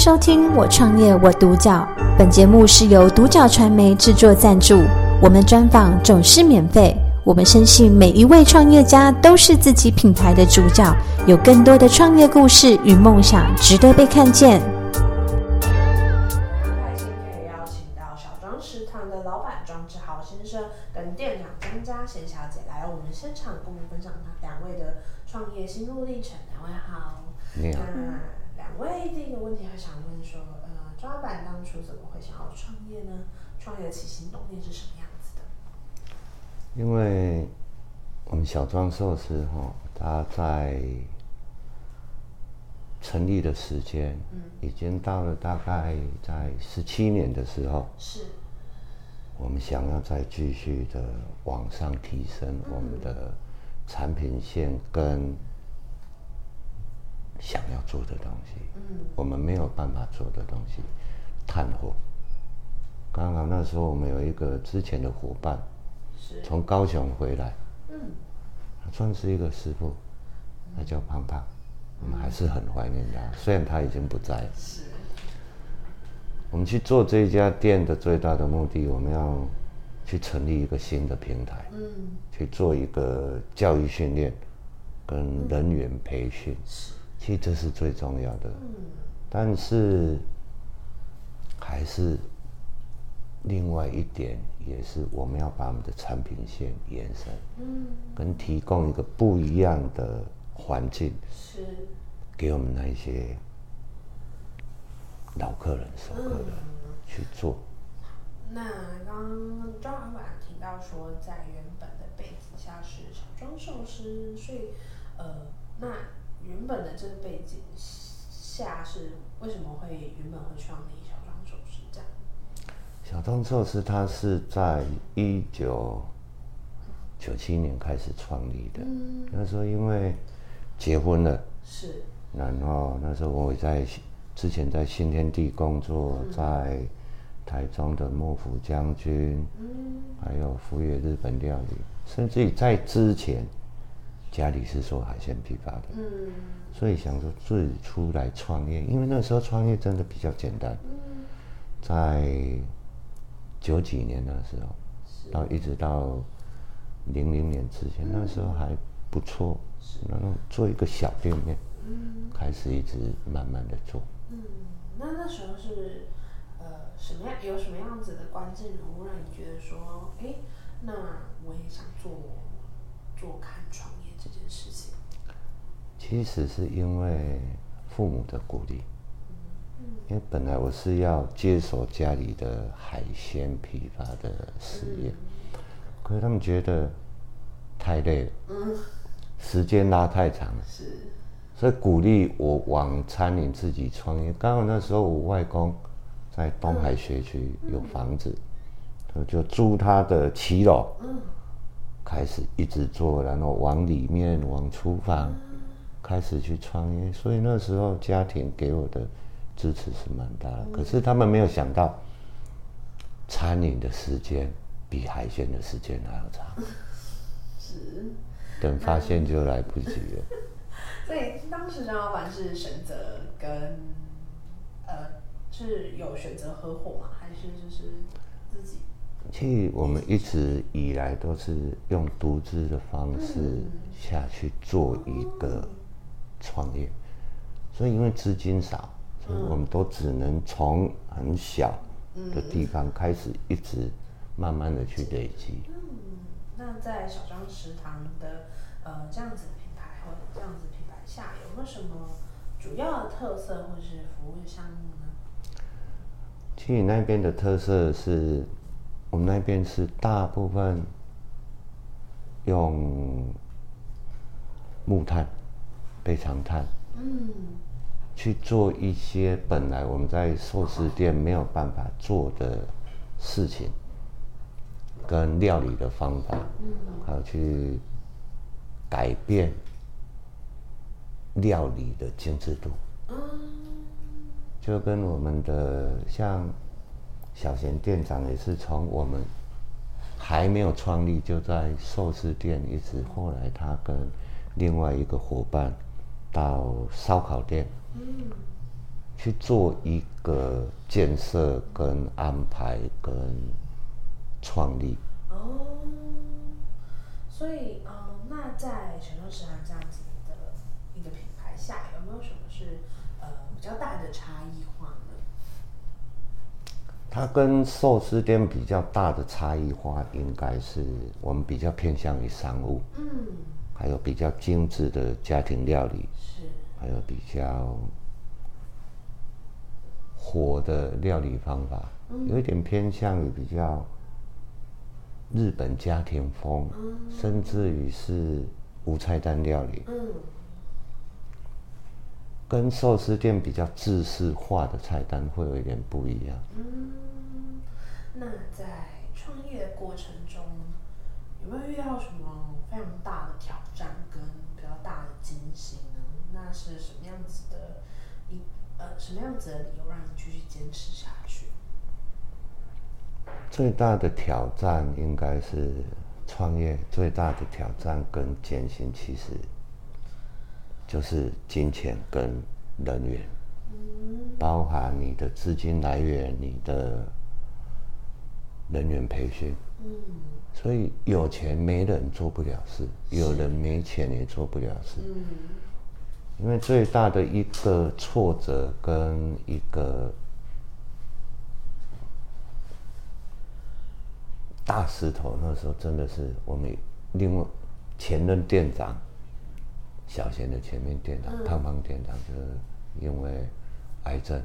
收听《我创业我独角》，本节目是由独角传媒制作赞助，我们专访总是免费。我们深信每一位创业家都是自己品牌的主角，有更多的创业故事与梦想值得被看见。开心可以邀请到小庄食堂的老板庄志豪先生跟店长张家贤小姐来我们现场，跟我们分享他两位的创业心路历程。两位好。你好，那两位第一个问题，还想问说，呃，庄老板当初怎么会想要创业呢？创业的起心动念是什么样子的？因为我们小庄寿司哈，他在成立的时间，已经到了大概在十七年的时候，是我们想要再继续的往上提升我们的产品线跟想要做的东西，我们没有办法做的东西，炭火。刚好那时候我们有一个之前的伙伴，是，从高雄回来，嗯，他算是一个师傅，他叫胖胖，我们还是很怀念他，虽然他已经不在。了。是，我们去做这一家店的最大的目的，我们要去成立一个新的平台，嗯，去做一个教育训练跟人员培训，其实这是最重要的。但是还是另外一点，也是我们要把我们的产品线延伸，嗯，跟提供一个不一样的环境是，给我们那一些老客人、熟客人去做。那刚刚庄老板提到说，在原本的背景下是小庄寿司，所以呃，那原本的这个背景下是为什么会原本会创立小庄寿司这样？小庄寿司它是在一九九七年开始创立的，嗯。那时候因为结婚了，是，然后那时候我在之前在新天地工作，在台中的幕府将军，还有福野日本料理，甚至于在之前家里是做海鲜批发的，嗯，所以想说自己出来创业，因为那时候创业真的比较简单，在九几年那时候，到一直到零零年之前，那时候还不错，然后做一个小店面，开始一直慢慢的做。嗯，那那时候是呃什么样有什么样子的关键人物让你觉得说，哎，那我也想做做看创业这件事情？其实是因为父母的鼓励，因为本来我是要接手家里的海鲜批发的事业，可是他们觉得太累了，时间拉太长了，是，所以鼓励我往餐饮自己创业。刚好那时候我外公在东海学区有房子，我就租他的骑楼，开始一直做，然后往里面往厨房开始去创业。所以那时候家庭给我的支持是蛮大的，可是他们没有想到，餐饮的时间比海鲜的时间还要长，是，等发现就来不及了。所以当时张老板是选择跟呃是有选择合伙吗？还是就是自己？其实我们一直以来都是用独资的方式下去做一个创业，所以因为资金少，所以我们都只能从很小的地方开始，一直慢慢的去累积。嗯那在小张食堂的呃这样子的品牌或者这样子品牌下，有没有什么主要的特色或是服务项目呢？其实那边的特色是，我们那边是大部分用木炭、备长炭，去做一些本来我们在寿司店没有办法做的事情，跟料理的方法，还有去改变料理的精致度，就跟我们的像小贤店长也是从我们还没有创立就在寿司店，一直后来他跟另外一个伙伴到烧烤店，去做一个建设、跟安排、跟创立。哦，所以呃，那在全州食堂这样子的一个品牌下，有没有什么是呃比较大的差异化呢？它跟寿司店比较大的差异化，应该是我们比较偏向于商务，嗯，还有比较精致的家庭料理，是，还有比较火的料理方法，有一点偏向于比较日本家庭风，甚至于是无菜单料理，嗯，跟寿司店比较制式化的菜单会有一点不一样。嗯，那在创业的过程中，有没有遇到什么非常大的挑战跟比较大的惊喜呢？那是什么样子的一呃什么样子的理由让你继续坚持下去？最大的挑战应该是创业最大的挑战跟艰辛，其实就是金钱跟人员，包含你的资金来源、你的人员培训。所以有钱没人做不了事，有人没钱也做不了事。因为最大的一个挫折跟一个大石头，那时候真的是我们另外前任店长小贤的前面店长、胖胖店长，就是因为癌症，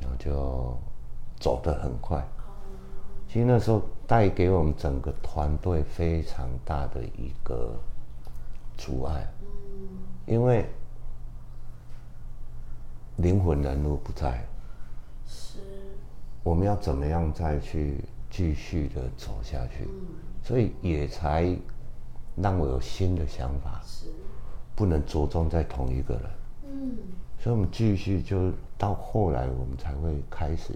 然后就走得很快。其实那时候带给我们整个团队非常大的一个阻碍，因为灵魂人物不在，是，我们要怎么样再去继续的走下去？所以也才让我有新的想法，是，不能着重在同一个人。嗯，所以我们继续就到后来，我们才会开始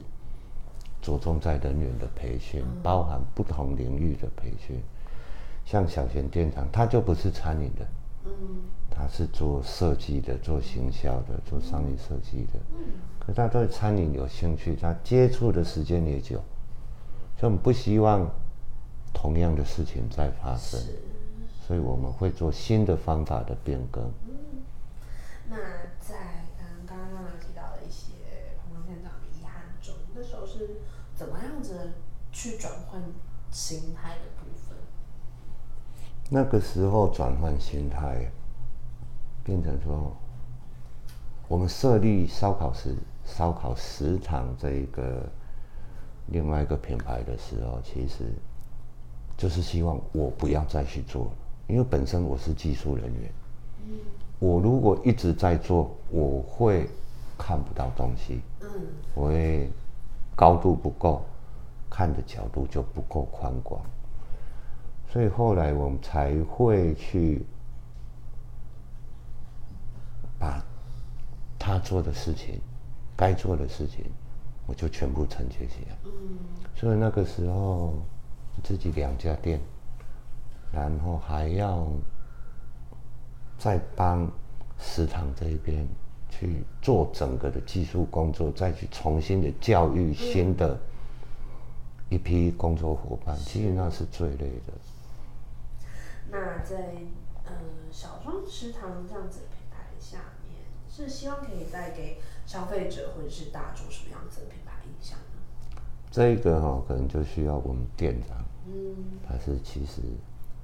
着重在人员的培训，包含不同领域的培训。像小贤电厂，他就不是餐饮的，嗯，他是做设计的，做行销的，做商业设计的。可他对餐饮有兴趣，他接触的时间也久，所以我们不希望同样的事情再发生，所以我们会做新的方法的变更。那在嗯刚刚刚刚提到的一些彭刚店长的遗憾中，那时候是怎么样子去转换心态的部分？那个时候转换心态，变成说，我们设立烧烤食烧烤食堂这一个另外一个品牌的时候，其实就是希望我不要再去做了，因为本身我是技术人员，我如果一直在做，我会看不到东西，嗯，我会高度不够，看的角度就不够宽广，所以后来我们才会去把他做的事情、该做的事情，我就全部承接起来。嗯，所以那个时候自己两家店，然后还要再帮食堂这一边去做整个的技术工作，再去重新的教育新的一批工作伙伴，其实那是最累的。那在呃小庄食堂这样子的品牌下面，是希望可以带给消费者或者是大众什么样子的品牌印象呢？这一个哈、可能就需要我们店长，嗯，他是其实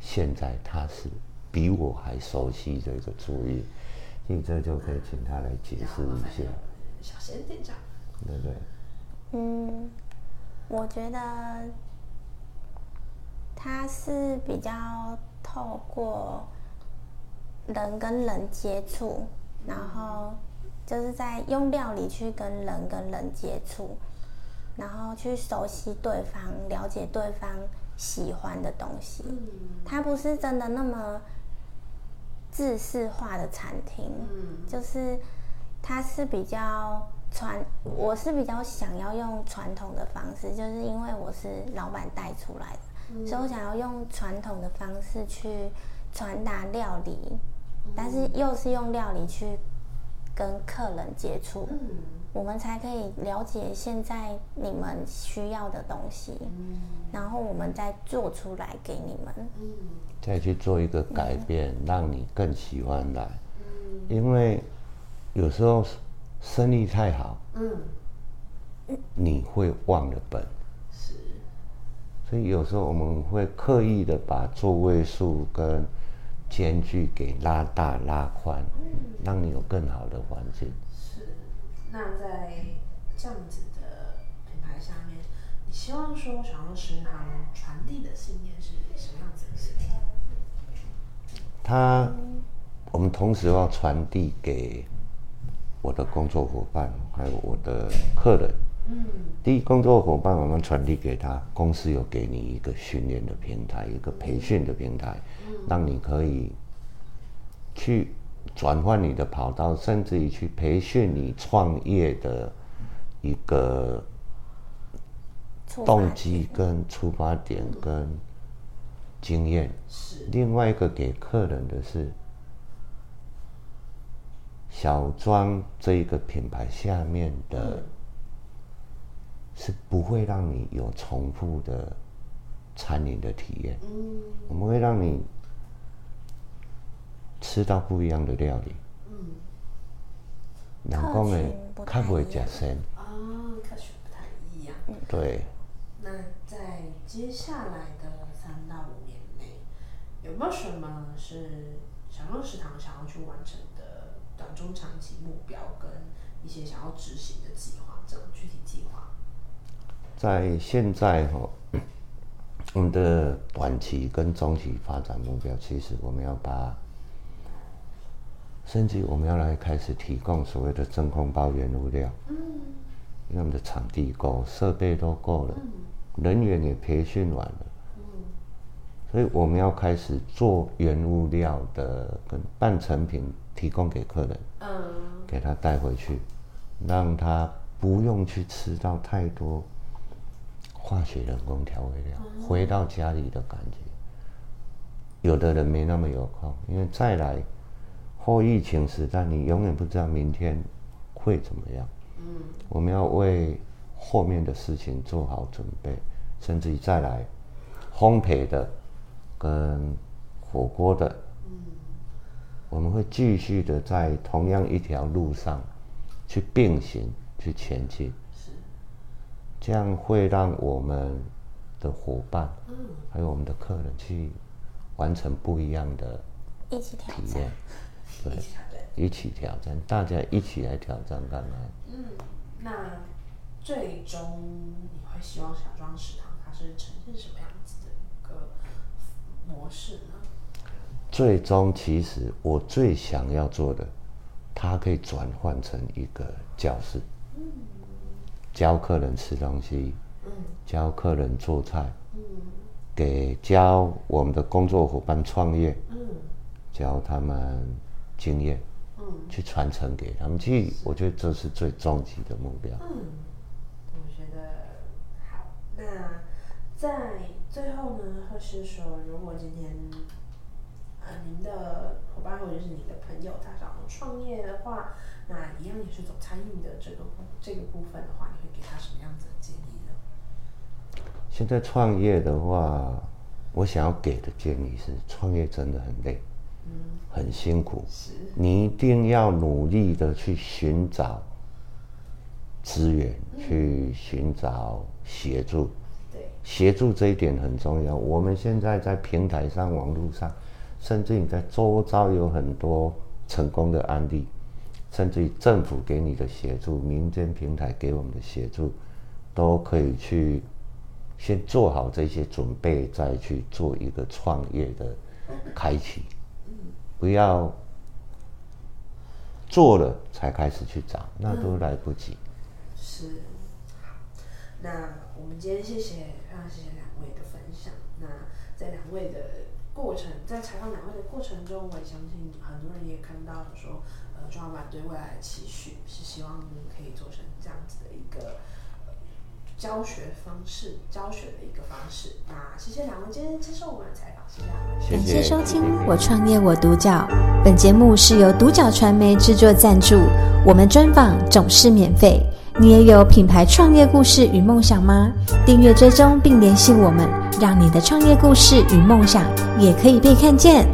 现在他是比我还熟悉这个主意，所以这就可以请他来解释一下，小贤店长，对不对？嗯，我觉得他是比较透过人跟人接触，然后就是在用料理去跟人跟人接触，然后去熟悉对方，了解对方喜欢的东西。嗯。它不是真的那么制式化的餐厅，嗯。就是它是比较传，我是比较想要用传统的方式，就是因为我是老板带出来的，所以我想要用传统的方式去传达料理，但是又是用料理去跟客人接触，嗯。我们才可以了解现在你们需要的东西，嗯。然后我们再做出来给你们。嗯。再去做一个改变，让你更喜欢来。嗯。因为有时候生意太好，嗯，你会忘了本，是，所以有时候我们会刻意的把座位数跟间距给拉大拉宽，让你有更好的环境。是，那在这样子的品牌下面，你希望说想要食堂传递的信念是什么样子的事情？它，我们同时要传递给我的工作伙伴，还有我的客人。嗯。第一，工作伙伴我们传递给他，公司有给你一个训练的平台，一个培训的平台，让你可以去转换你的跑道，甚至于去培训你创业的一个动机跟出发点跟经验。是，另外一个给客人的是小庄这一个品牌下面的，是不会让你有重复的餐饮的体验。嗯我们会让你吃到不一样的料理。嗯人讲的群不太较袂食鲜，啊，客群不太一样。对，那在接下来的三到五年内，有没有什么是小众食堂想要去完成的短中长期目标，跟一些想要执行的计划？这样具体计划？在现在哈、我们的短期跟中期发展目标，其实我们要把，甚至我们要来开始提供所谓的真空包原物料，嗯。因为我们的场地够，设备都够了，人员也培训完了，嗯。所以我们要开始做原物料的跟半成品提供给客人，嗯。给他带回去，让他不用去吃到太多化学人工调味料，回到家里的感觉。有的人没那么有空，因为再来后疫情时代，你永远不知道明天会怎么样。嗯我们要为后面的事情做好准备，甚至于再来烘焙的跟火锅的，我们会继续的在同样一条路上去并行去前进，这样会让我们的伙伴嗯还有我们的客人去完成不一样的一起挑战体验，，对一，起挑战。一起挑战，大家一起来挑战看看。嗯，那最终你会希望小庄食堂它是呈现什么样子的一个模式呢？最终，其实我最想要做的，它可以转换成一个教室，教客人吃东西，嗯教客人做菜，嗯给教我们的工作伙伴创业，嗯教他们经验，嗯去传承给他们。其实我觉得这是最终极的目标。嗯，我觉得好。那在最后呢，或是说，如果今天呃您的伙伴或者是你的朋友他想要创业的话，那一样也是走餐饮的这个这个部分的话，你会给他什么样子的建议呢？现在创业的话，我想要给的建议是：创业真的很累，嗯，很辛苦，是，你一定要努力的去寻找资源，去寻找协助。对，协助这一点很重要。我们现在在平台上、网络上，甚至你在周遭有很多成功的案例，甚至于政府给你的协助、民间平台给我们的协助，都可以去先做好这些准备，再去做一个创业的开启。不要做了才开始去找，那都来不及。是。好，那我们今天谢谢，谢谢两位的分享。那在两位的过程，在采访两位的过程中，我也相信很多人也看到说，呃，庄老板对未来的期许是希望可以做成这样子的一个教学方式、教学的一个方式。那谢谢两位今天接受我们的采访，谢谢两位。谢感谢收听我创业我独角》。本节目是由独角传媒制作赞助，我们专访总是免费。你也有品牌创业故事与梦想吗？订阅追踪并联系我们，让你的创业故事与梦想也可以被看见。